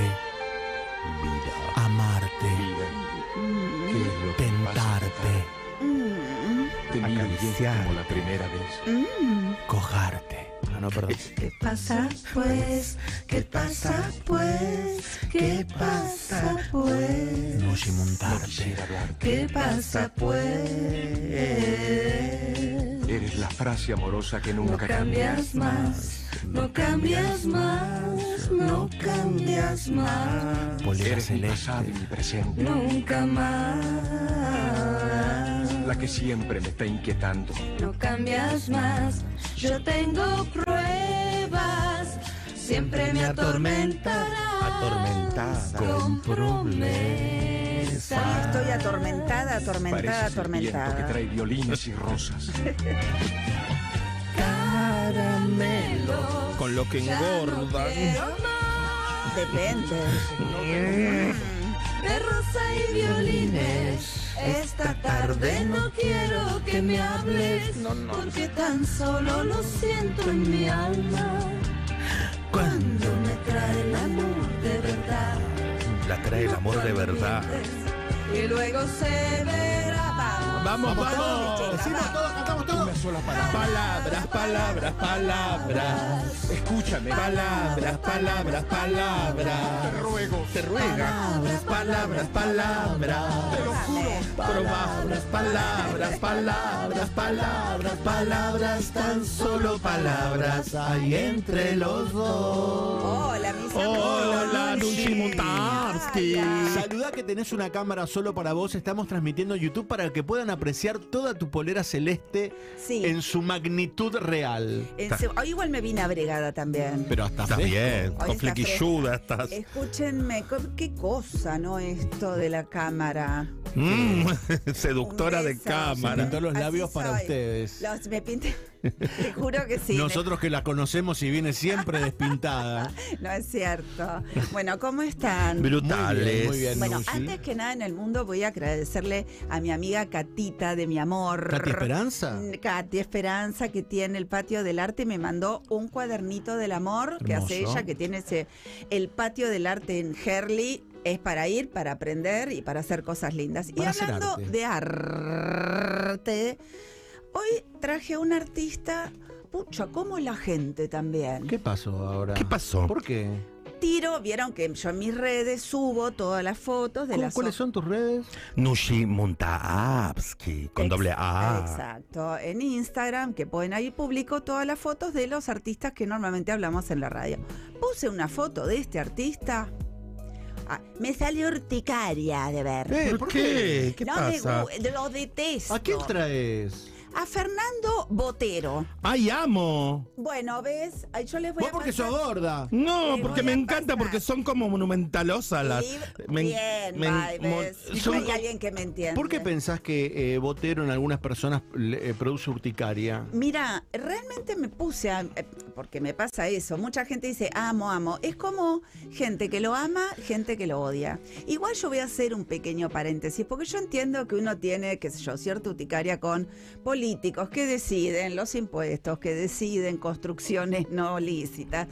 Vida. amarte, Vida. ¿Qué es lo que tentarte? Te es como la primera vez. cojarte. Ah, no, perdón. ¿Qué pasa pues? ¿Qué pasa pues? ¿Qué pasa pues? No No montarte. ¿Qué pasa pues? Eres la frase amorosa que No nunca cambias más, no cambias más, no cambias más, Polera celeste. pasado y mi presente. nunca más. La que siempre me está inquietando. No cambias más, yo tengo pruebas, siempre me atormentarás. Atormentada. Con promesas. Estoy atormentada, atormentada, Pareces el viento que atormentada. trae violines y rosas. lo que no engordan. más Depende. de rosa y violines. Esta tarde no quiero que me hables, porque tan solo lo siento en mi alma. Cuando me trae el amor de verdad. La trae el amor de verdad. Y luego se verá. Vamos, vamos. Decimos todos, cantamos todos. Una sola palabra. Palabras, palabras, palabras. Escúchame. Palabras, palabras, palabras. Te ruego. Te ruega. Palabras, palabras, palabras. Te lo juro. Palabras, palabras, palabras, palabras, palabras, tan solo palabras hay entre los dos. Hola, mis Hola, amores. Nushi Montarsky. Saludá que tenés una cámara solo para vos. Estamos transmitiendo en YouTube para que puedan apreciar toda tu polera celeste Sí. en su magnitud real. Hoy igual me vine abregada también. Pero hasta Estás bien, Hoy con flequilluda estás. Escúchenme, qué cosa, ¿no? Esto de la cámara. Mm, seductora de. Se cámara. pintó los Así labios para soy. ustedes. Los, me pinté. Te juro que sí. Nosotros que la conocemos y viene siempre despintada. No es cierto. Bueno, ¿cómo están? Brutales. Muy bien, muy bien. Bueno, antes que nada en el mundo voy a agradecerle a mi amiga Catita de mi amor. ¿Katy Esperanza? Mm, Katy Esperanza, que tiene el patio del arte, me mandó un cuadernito del amor que hace ella, que tiene ese el patio del arte en Herley. Es para ir, para aprender y para hacer cosas lindas. Para y hablando arte. de arte, hoy traje a un artista, pucha, como la gente también. ¿Qué pasó ahora? ¿Qué pasó? ¿Por qué? Tiro, vieron que yo en mis redes subo todas las fotos de ¿Cómo- las ¿Cuáles son tus redes? Nushi Montaapsky, con Ex- doble A. Exacto. En Instagram, que pueden ahí publico todas las fotos de los artistas que normalmente hablamos en la radio. Puse una foto de este artista. Ah, me salió urticaria de ver. Eh, ¿Por qué? ¿Qué no me pasa? gu- lo detesto. ¿A quién traes? A Fernando Botero. ¡Ay, amo! Bueno, ¿ves? Ay, yo les voy Vos a porque pasar- sos gorda. No, porque me encanta, porque son como monumentalosas las. Me- bien, me- bye, mo- ¿ves? son Hay alguien que me entiende. ¿Por qué pensás que eh, Botero en algunas personas eh, produce urticaria? Mira, realmente me puse a. eh, Porque me pasa eso. Mucha gente dice amo, amo. Es como gente que lo ama, gente que lo odia. Igual yo voy a hacer un pequeño paréntesis, porque yo entiendo que uno tiene, qué sé yo, cierta urticaria con políticos que deciden los impuestos, que deciden construcciones no lícitas.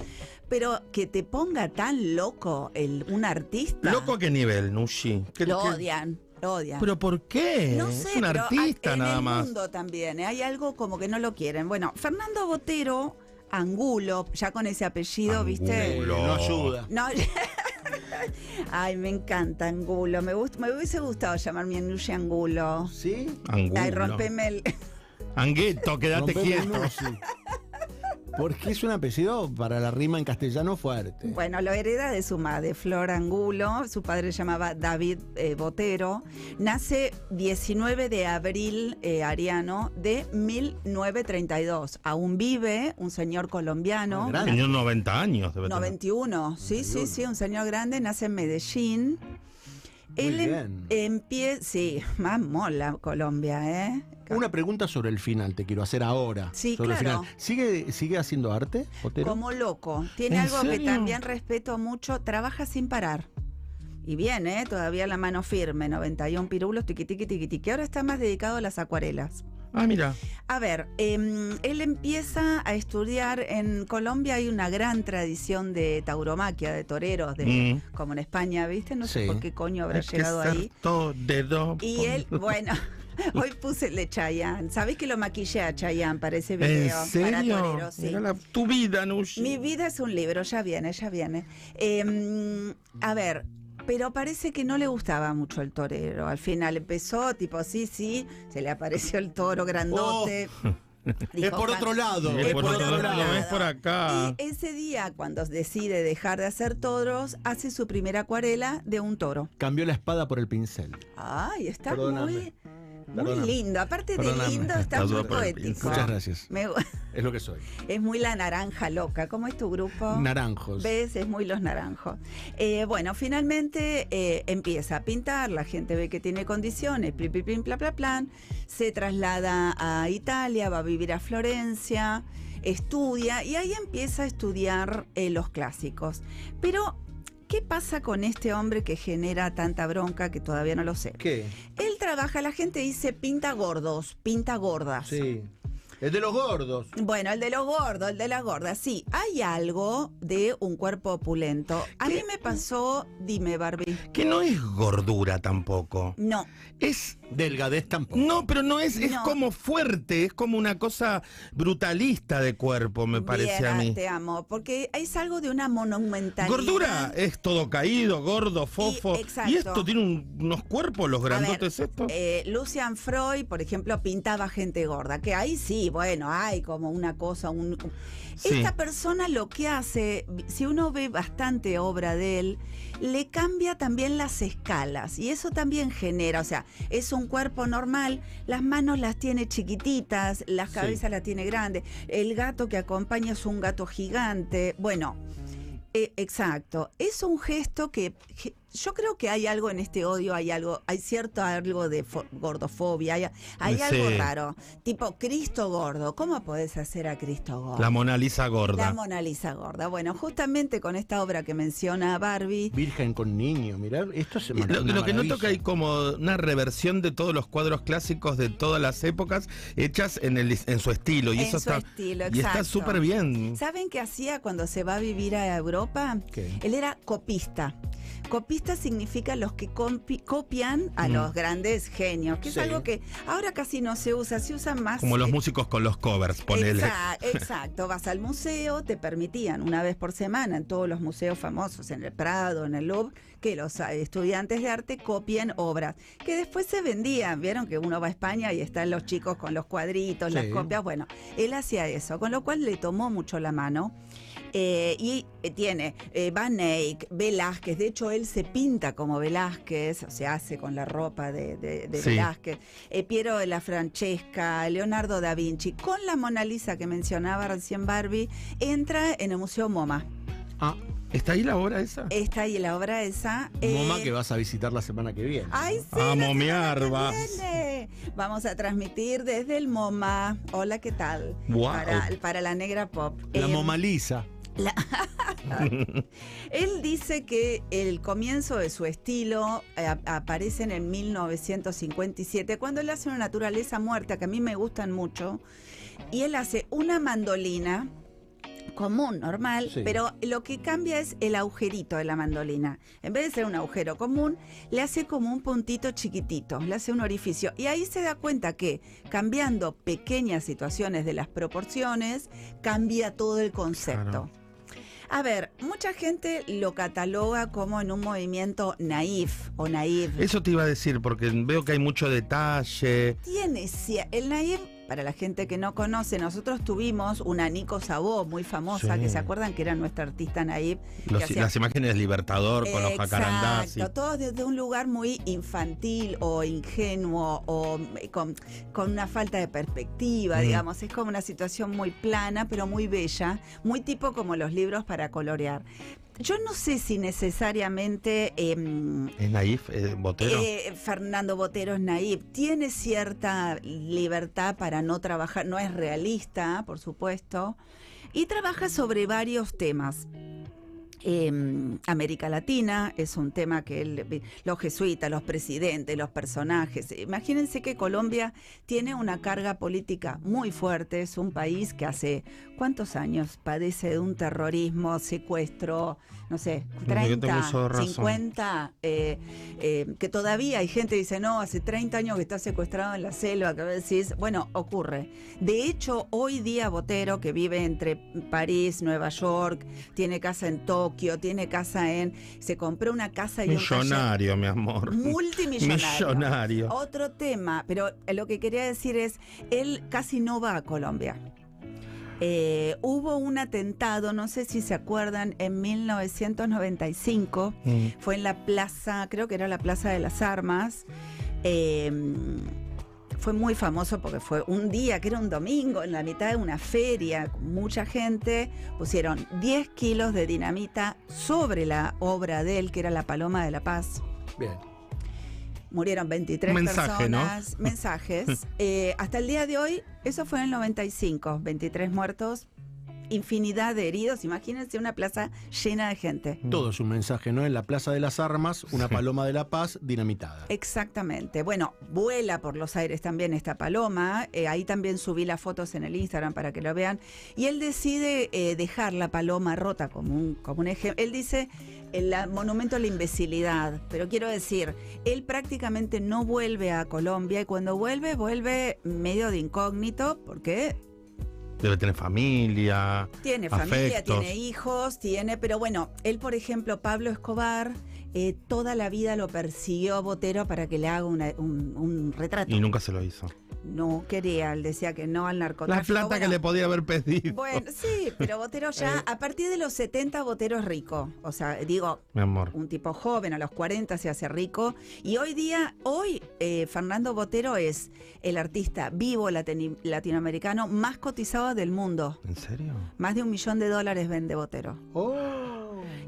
Pero que te ponga tan loco el, un artista. ¿Loco a qué nivel, Nushi? ¿Qué- Lo qué- odian, lo odian. ¿Pero por qué? No sé, es un artista en nada el más. mundo también, ¿eh? hay algo como que no lo quieren. Bueno, Fernando Botero, Angulo, ya con ese apellido, ¿viste? Angulo. No ayuda. No. Ay, me encanta Angulo. Me, gust- me hubiese gustado llamarme Nushi Angulo. ¿Sí? Angulo. Ay, rompeme el. Angueto, quédate quieto. Porque es un apellido para la rima en castellano fuerte. Bueno, lo hereda de su madre, Flor Angulo. Su padre se llamaba David eh, Botero. Nace 19 de abril, eh, Ariano, de 1932. Aún vive un señor colombiano. Grande. Tenía 90 años, debe tener. 91, sí, sí, sí, un señor grande, nace en Medellín. Él em- bien. empieza, sí, más mola Colombia, ¿eh? Una pregunta sobre el final te quiero hacer ahora. Sí, sobre el claro. final. ¿Sigue, ¿Sigue haciendo arte? Como loco. Tiene ¿En algo que también respeto mucho, trabaja sin parar. Y bien, ¿eh? Todavía la mano firme, 91 pirulos, tiqui, tiqui, tiqui, tiqui. Ahora está más dedicado a las acuarelas. Ah, mira. A ver, em, él empieza a estudiar en Colombia, hay una gran tradición de tauromaquia, de toreros, de, Mm. como en España, ¿viste? No sé por qué coño habrá Hay que llegado ser ahí. torero. Y él, bueno, hoy puse el de Chayanne. ¿Sabés que lo maquillé a Chayanne para ese ¿En video? Para serio? toreros, sí. Era la- tu vida, Nushi. Mi vida es un libro, ya viene, ya viene. Eh, a ver, pero parece que no le gustaba mucho el torero. Al final empezó, tipo, sí, sí, se le apareció el toro grandote. Es Dijo, por "Can- otro lado. Y es es por por otro otro lado, lado. es por acá. Y ese día, cuando decide dejar de hacer toros, hace su primera acuarela de un toro. Cambió la espada por el pincel. Ay, está Perdóname. muy, muy Perdóname. lindo. Aparte de Perdóname. lindo, está muy poético. Muchas gracias. Me Es lo que soy. es muy la naranja loca. ¿Cómo es tu grupo? Naranjos. ¿Ves? Es muy los naranjos. Eh, bueno, finalmente eh, empieza a pintar, la gente ve que tiene condiciones, plim, plim, plim, pla, pla, plan, se traslada a Italia, va a vivir a Florencia, estudia y ahí empieza a estudiar eh, los clásicos. Pero, ¿qué pasa con este hombre que genera tanta bronca que todavía no lo sé? ¿Qué? Él trabaja, la gente dice pinta gordos, pinta gordas. Sí. El de los gordos. Bueno, el de los gordos, el de las gordas, sí. Hay algo de un cuerpo opulento. A mí me pasó, dime, Barbie. Que no es gordura tampoco. No, Es. Delgadez tampoco. No, pero no es, es No. como fuerte, es como una cosa brutalista de cuerpo, me parece bien, a mí. te amo, porque es algo de una monumentalidad. Gordura es todo caído, gordo, fofo. Y, exacto. esto tiene un- unos cuerpos, los ver, grandotes estos. eh, Lucian Freud, por ejemplo, pintaba gente gorda, que ahí sí, bueno, hay como una cosa, un... Sí. Esta persona lo que hace, si uno ve bastante obra de él, le cambia también las escalas y eso también genera, o sea, es un cuerpo normal, las manos las tiene chiquititas, las Sí. cabezas las tiene grandes, el gato que acompaña es un gato gigante, bueno, eh, exacto, es un gesto que yo creo que hay algo en este odio, hay algo, hay cierto algo de fo- gordofobia, hay, hay Sí. algo raro, tipo Cristo gordo, ¿cómo podés hacer a Cristo gordo? La Mona Lisa gorda. La Mona Lisa gorda. Bueno, justamente con esta obra que menciona Barbie, Virgen con niño, mirá, esto es Y una Lo, lo que noto que hay como una reversión de todos los cuadros clásicos de todas las épocas hechas en, el, en su estilo. Y En eso su está, estilo, y está súper bien. ¿saben qué hacía cuando se va a vivir a Europa? ¿Qué? Él era copista. Copista significa los que compi- copian a Mm. los grandes genios, que es algo que ahora casi no se usa, se usa más. Como los eh, músicos con los covers, ponele. Exa- Exacto, vas al museo, te permitían una vez por semana en todos los museos famosos, en el Prado, en el Louvre, que los eh, estudiantes de arte copien obras, que después se vendían. Vieron que uno va a España y están los chicos con los cuadritos, las copias. Bueno, él hacía eso, con lo cual le tomó mucho la mano. Eh, y eh, tiene eh, Van Eyck, Velázquez, de hecho él se pinta como Velázquez, se hace con la ropa de, de- de Sí. Velázquez, eh, Piero de la Francesca, Leonardo da Vinci, con la Mona Lisa que mencionaba recién Barbie, entra en el Museo MoMA. Ah, ¿Está ahí la hora esa? Está ahí la obra esa. eh, MoMA que vas a visitar la semana que viene. ¡Ay, sí! A momear vas. Vamos a transmitir desde el MoMA. Hola, ¿qué tal? Para, para la negra pop. La Eh, Moma Lisa. Él dice que el comienzo de su estilo eh, ap- aparece en el 1957, cuando él hace una naturaleza muerta, que a mí me gustan mucho, y él hace una mandolina común, normal, Sí. pero lo que cambia es el agujerito de la mandolina. En vez de ser un agujero común, le hace como un puntito chiquitito, le hace un orificio. Y ahí se da cuenta que cambiando pequeñas situaciones de las proporciones, cambia todo el concepto. Claro. A ver, mucha gente lo cataloga como en un movimiento naif o naive. Eso te iba a decir, porque veo que hay mucho detalle. Tiene, el naif, para la gente que no conoce, nosotros tuvimos una Nico Sabó muy famosa, Sí. que se acuerdan que era nuestra artista Los- hacía- las imágenes de Libertador con los jacarandás. y- Exacto, todo desde un lugar muy infantil o ingenuo o eh, con, con una falta de perspectiva, Mm. digamos. Es como una situación muy plana, pero muy bella, muy tipo como los libros para colorear. Yo no sé si necesariamente em, ¿Es naif, eh, Botero? eh, Fernando Botero es naif, tiene cierta libertad para no trabajar, no es realista, por supuesto, y trabaja sobre varios temas. Em, América Latina es un tema que él- los jesuitas, los presidentes, los personajes. Imagínense que Colombia tiene una carga política muy fuerte. Es un país que hace cuántos años padece de un terrorismo, secuestro, no sé, que tengo 30, uso de razón. 50, eh, eh, que todavía hay gente que dice, no, hace 30 años que está secuestrado en la selva, que decís, bueno, ocurre. De hecho, hoy día Botero, que vive entre París, Nueva York, tiene casa en Tokio, tiene casa en... Se compró una casa y un Millonario, mi amor. multimillonario. Millonario. Otro tema, pero lo que quería decir es, él casi no va a Colombia. Eh, hubo un atentado, no sé si se acuerdan, en 1995, Mm. fue en la plaza, creo que era la Plaza de las Armas. eh, fue muy famoso porque fue un día, que era un domingo, en la mitad de una feria, con mucha gente, pusieron 10 kilos de dinamita sobre la obra de él, que era la Paloma de la Paz. Bien. Murieron 23 Mensaje, ¿no? personas, mensajes. Eh, hasta el día de hoy, eso fue en el 95, 23 muertos, infinidad de heridos. Imagínense una plaza llena de gente. Todo es un mensaje, ¿no? En la Plaza de las Armas, una Sí. paloma de la paz dinamitada. Exactamente. Bueno, vuela por los aires también esta paloma. Eh, ahí también subí las fotos en el Instagram para que lo vean. Y él decide eh, dejar la paloma rota como un, como un ejemplo. Él dice el monumento a la imbecilidad. Pero quiero decir, él prácticamente no vuelve a Colombia y cuando vuelve, vuelve medio de incógnito porque Debe tener familia. tiene familia, tiene hijos, tiene, pero bueno, él por ejemplo, Pablo Escobar, eh, toda la vida lo persiguió a Botero para que le haga una- un, un retrato. Y nunca se lo hizo. No quería, él decía que no al La narcotráfico. plata que le podía haber pedido. Bueno, sí, pero Botero ya, Eh. a partir de los 70, Botero es rico. O sea, digo, Mi amor. un tipo joven, a los 40 se hace rico. Y hoy día, hoy, eh, Fernando Botero es el artista vivo latinoamericano más cotizado del mundo. ¿En serio? Más de un millón de dólares vende Botero. Oh.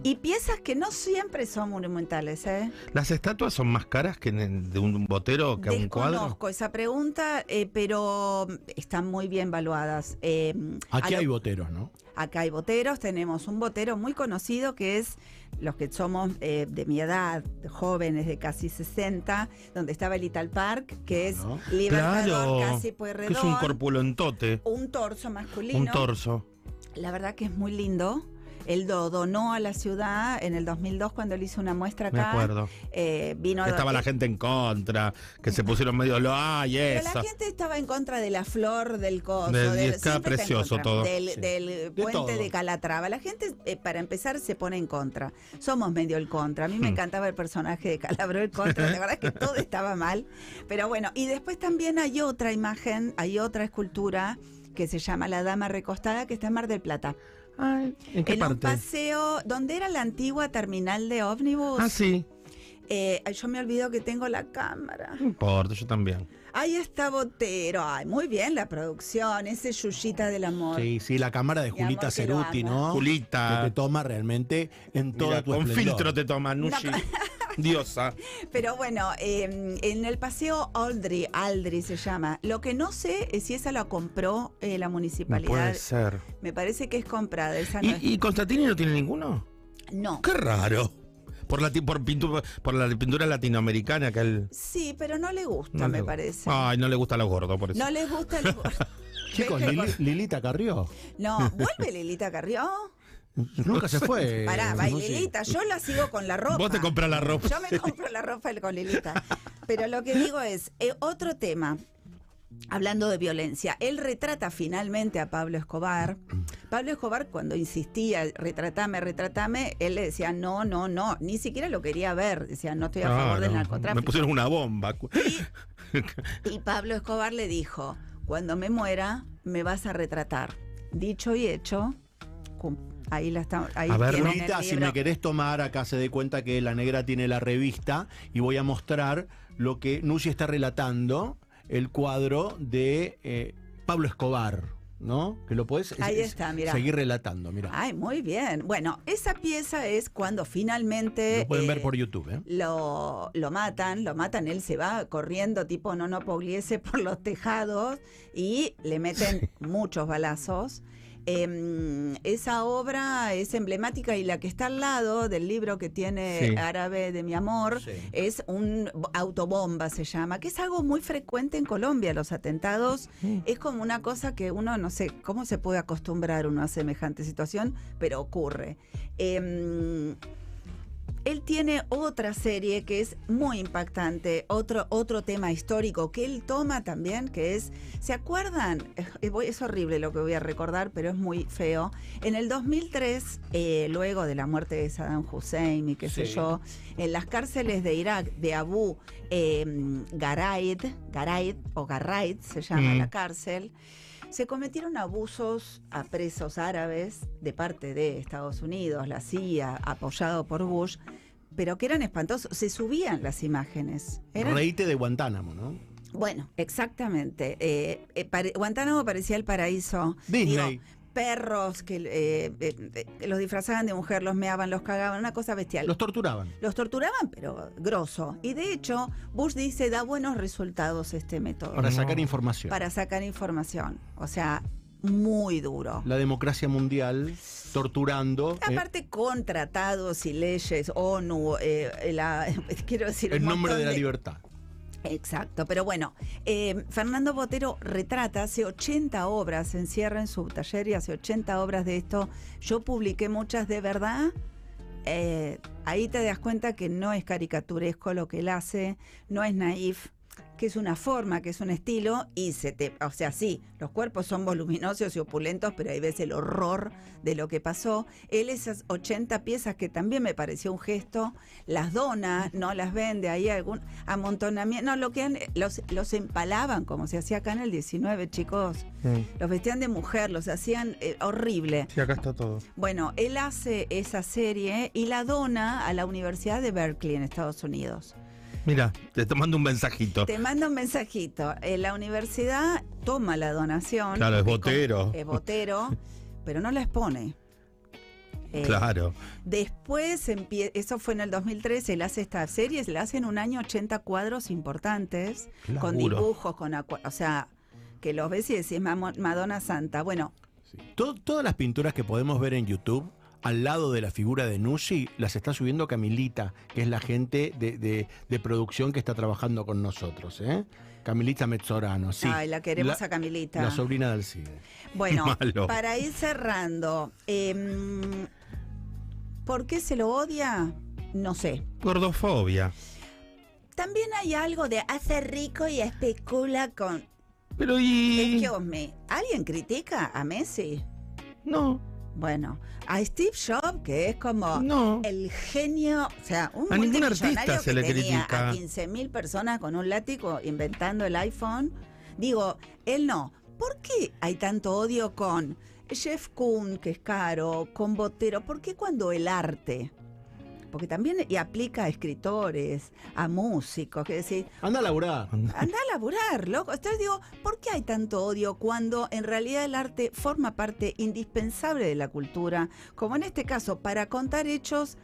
Y piezas que no siempre son monumentales, ¿eh? ¿Las estatuas son más caras que en- de un botero que un cuadro? Desconozco esa pregunta, eh, pero están muy bien valuadas. Eh, Aquí lo- hay boteros, ¿no? Acá hay boteros, tenemos un botero muy conocido que es los que somos eh, de mi edad, jóvenes de casi 60, donde estaba el Ital Park, que es. Libertador, Claro. casi Que es un corpulentote. un torso masculino. Un torso. La verdad que es muy lindo. Él lo donó a la ciudad en el 2002 cuando él hizo una muestra Me acá. acuerdo. Eh, vino Estaba la gente en contra, que se pusieron medio lo ay, Pero eso. la gente estaba en contra de la flor del coso. Del- está precioso todo. Del, Sí. del De puente todo. de Calatrava. La gente, eh, para empezar, se pone en contra. Somos medio el contra. A mí me Hmm. encantaba el personaje de Calabro el contra. La verdad es que todo estaba mal. Pero bueno, y después también hay otra imagen, hay otra escultura que se llama La Dama Recostada, que está en Mar del Plata. Ay, ¿En qué en un parte? paseo, donde era la antigua terminal de ómnibus. Ah, sí. Eh, yo me olvido que tengo la cámara. No importa, yo también. Ahí está Botero. Ay, muy bien la producción, ese Yuyita del amor. Sí, sí, la cámara de Mi Julita Ceruti. ¿no? Julita. Que te toma realmente en toda Mira, tu con esplendor. filtro te toma, Nushi. Diosa. Pero bueno, eh, en el paseo Aldri, Aldri se llama. Lo que no sé es si esa la compró eh, la No municipalidad. puede ser. Me parece que es comprada. Esa no, es- ¿Y, y Constantini no tiene ninguno? no. Qué raro. Por la, por, pintura, por la pintura latinoamericana que él... Sí, pero no le gusta, no me le- parece. Ay, no le gusta a los gordos, por eso. No les gusta el... Chicos, ¿Ves que Lili- Lilita Carrió. No, vuelve Lilita Carrió. Nunca se fue. Pará, va. Lilita, yo la sigo con la ropa. Vos te compras la ropa. Yo me compro la ropa con Lilita. Pero lo que digo es, eh, otro tema, hablando de violencia, él retrata finalmente a Pablo Escobar. Pablo Escobar cuando insistía, retratame, retratame, él le decía, no, no, no, ni siquiera lo quería ver, decía, no estoy a favor del narcotráfico. Me pusieron una bomba. Y Pablo Escobar le dijo, cuando me muera, me vas a retratar. Dicho y hecho, ahí la está, ahí A ver, Lilita, si me querés tomar, acá se dé cuenta que la negra tiene la revista y voy a mostrar lo que Nushi está relatando, el cuadro de eh, Pablo Escobar, ¿no? Que lo puedes Ahí está, mira. seguir relatando, mira. Ay, muy bien. Bueno, esa pieza es cuando finalmente... Lo pueden eh, ver por YouTube, ¿eh? lo, lo matan, lo matan, él se va corriendo tipo no no Pugliese por los tejados y le meten muchos balazos. Em, esa obra es emblemática y la que está al lado del libro que tiene Sí. Árabe de mi amor Sí. es un bo- autobomba, se llama, que es algo muy frecuente en Colombia. Los atentados es como una cosa que uno no sé cómo se puede acostumbrar uno a semejante situación, pero ocurre. Em, él tiene otra serie que es muy impactante, otro, otro tema histórico que él toma también, que es, ¿se acuerdan? Es horrible lo que voy a recordar, pero es muy feo. En el 2003, eh, luego de la muerte de Saddam Hussein y qué sé yo, en las cárceles de Irak, de Abu eh, Gharaid, Gharaid o Garraid se llama Mm. la cárcel, se cometieron abusos a presos árabes de parte de Estados Unidos, la CIA, apoyado por Bush, pero que eran espantosos. Se subían las imágenes. Eran- Reíte de Guantánamo, ¿no? bueno, exactamente. Eh, eh, Guantánamo parecía el paraíso. Disney. Digo, perros que eh, eh, eh, los disfrazaban de mujer, los meaban, los cagaban, una cosa bestial. Los torturaban. Los torturaban, pero grosso. Y de hecho, Bush dice, da buenos resultados este método Para sacar información. para sacar información. O sea, muy duro. La democracia mundial torturando. eh, Aparte con tratados y leyes, ONU, eh, la- quiero decir... en nombre de la libertad. Exacto, pero bueno, eh, Fernando Botero retrata, hace 80 obras, se encierra en su taller y hace 80 obras de esto. Yo publiqué muchas de verdad. eh, ahí te das cuenta que no es caricaturesco lo que él hace, no es naif, que es una forma, que es un estilo, y se te, o sea, sí, los cuerpos son voluminosos y opulentos, pero ahí ves el horror de lo que pasó. Él esas 80 piezas que también me pareció un gesto, las dona, no las vende, ahí algún amontonamiento, no, lo que han- los, los empalaban, como se hacía acá en el 19, chicos. Los vestían de mujer, los hacían eh, horrible. Sí, acá está todo. Bueno, él hace esa serie y la dona a la Universidad de Berkeley en Estados Unidos. Mira, te mandando un mensajito. Te manda un mensajito. Eh, la universidad toma la donación. Claro, es botero. Es botero, pero no la expone. Eh, Claro. Después, eso fue en el 2013, él hace esta serie, le hacen un año 80 cuadros importantes, con dibujos, con o sea, que los ves y decís "Mamo- Madonna Santa. Bueno, To- todas las pinturas que podemos ver en YouTube, al lado de la figura de Nushi, las está subiendo Camilita, que es la gente de, de- de producción que está trabajando con nosotros. ¿eh? Camilita Mezzorano, sí. ay, la queremos La- a Camilita. La sobrina del CIDE. Bueno, Malo. para ir cerrando, em, ¿por qué se lo odia? No sé. Gordofobia. También hay algo de hace rico y especula con... Pero y. Excuse me, ¿alguien critica a Messi? No, Bueno, a Steve Jobs, que es como no. el genio, o sea, un A ningún artista se que le critica. a 15.000 personas con un látigo inventando el iPhone. Digo, él no. ¿Por qué hay tanto odio con Jeff Kuhn, que es caro, con Botero? ¿Por qué cuando el arte? Porque también y aplica a escritores, a músicos, que decir, Anda a laburar. Anda a laburar, loco. Entonces digo, ¿por qué hay tanto odio cuando en realidad el arte forma parte indispensable de la cultura? Como en este caso, para contar hechos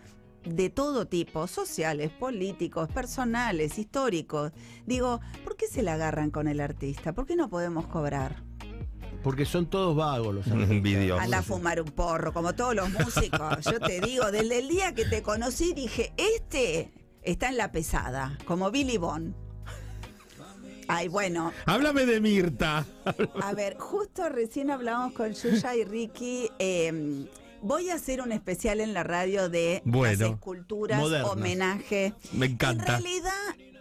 de todo tipo, sociales, políticos, personales, históricos. Digo, ¿por qué se la agarran con el artista? ¿Por qué no podemos cobrar? Porque son todos vagos los. Envidioso. Anda a fumar un porro, como todos los músicos. Yo te digo, desde el día que te conocí dije, este está en la pesada, como Billy Bond. Ay, bueno, Háblame de Mirta. A ver, justo recién hablamos con Yuya y Ricky. eh, voy a hacer un especial en la radio de Bueno, las esculturas, modernas. homenaje. Me encanta. En realidad,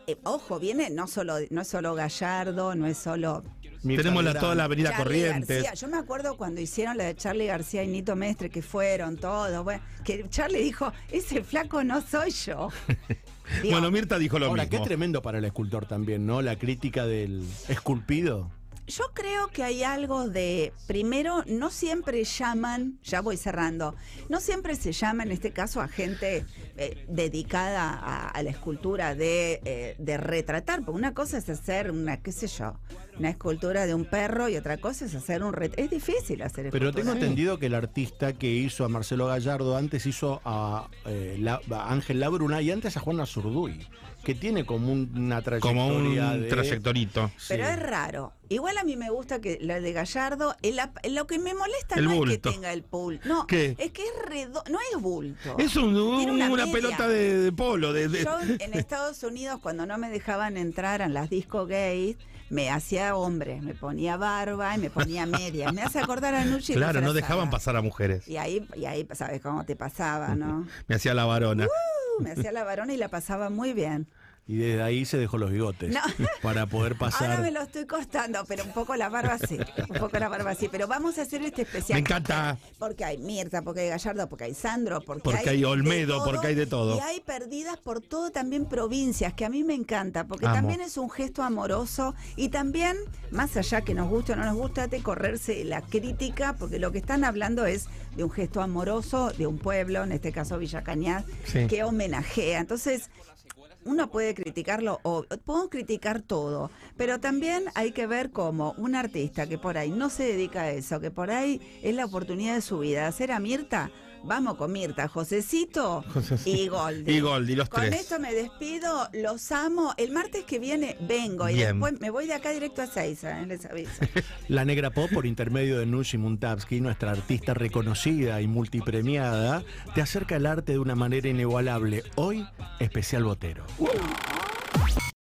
eh, ojo, viene no solo, no es solo Gallardo, no es solo Tenemos la, toda la avenida Charlie Corrientes. García. Yo me acuerdo cuando hicieron la de Charlie García y Nito Mestre, que fueron todos, bueno, que Charlie dijo, ese flaco no soy yo. Digo, Bueno, Mirta dijo lo Ahora, mismo. qué tremendo para el escultor también, ¿no? La crítica del esculpido. Yo creo que hay algo de, primero, no siempre llaman, ya voy cerrando, no siempre se llama en este caso a gente eh, dedicada a, a la escultura de, eh, de retratar. Porque una cosa es hacer una, qué sé yo, una escultura de un perro y otra cosa es hacer un retrato. Es difícil hacer Pero escultura. tengo entendido que el artista que hizo a Marcelo Gallardo antes hizo a, eh, la- a Ángel Labruna y antes a Juana Zurduy, que tiene como un- una trayectoria Como un de... trayectorito. Pero Sí. es raro. Igual a mí me gusta que la de Gallardo, el lo que me molesta El no es que tenga el pool. No, ¿Qué? es que es redondo, no es bulto. Es un- una, pelota de, de polo. De, de- Yo en Estados Unidos, cuando no me dejaban entrar en las disco gays, me hacía hombre, me ponía barba y me ponía media. Me hace acordar a Nucci claro, no dejaban pasar a mujeres. Y ahí, y ahí sabes cómo te pasaba, ¿no? Me hacía la varona. Uh, me hacía la varona y la pasaba muy bien. Y desde ahí se dejó los bigotes No. para poder pasar. Ahora me lo estoy costando, pero un poco la barba sí. Un poco la barba sí. Pero vamos a hacer este especial. Me encanta. Porque hay Mirta, porque hay Gallardo, porque hay Sandro, porque, Porque hay Olmedo, porque hay de todo. Y hay perdidas por todo también provincias, que a mí me encanta, porque Amo. también es un gesto amoroso y también, más allá que nos guste o no nos guste, de correrse la crítica, porque lo que están hablando es de un gesto amoroso de un pueblo, en este caso Villa Cañar, Sí. que homenajea. Entonces, uno puede criticarlo o podemos criticar todo, pero también hay que ver cómo un artista que por ahí no se dedica a eso, que por ahí es la oportunidad de su vida, hacer a Mirta, vamos con Mirta, Josecito Josecito. y Goldi. Y Goldi, los Con tres. esto me despido, los amo. El martes que viene vengo y después me voy de acá directo a Seiza, ¿eh? les aviso. La Negra Pop, por intermedio de Nushi Muntabsky, nuestra artista reconocida y multipremiada, te acerca el arte de una manera inigualable. Hoy, especial botero.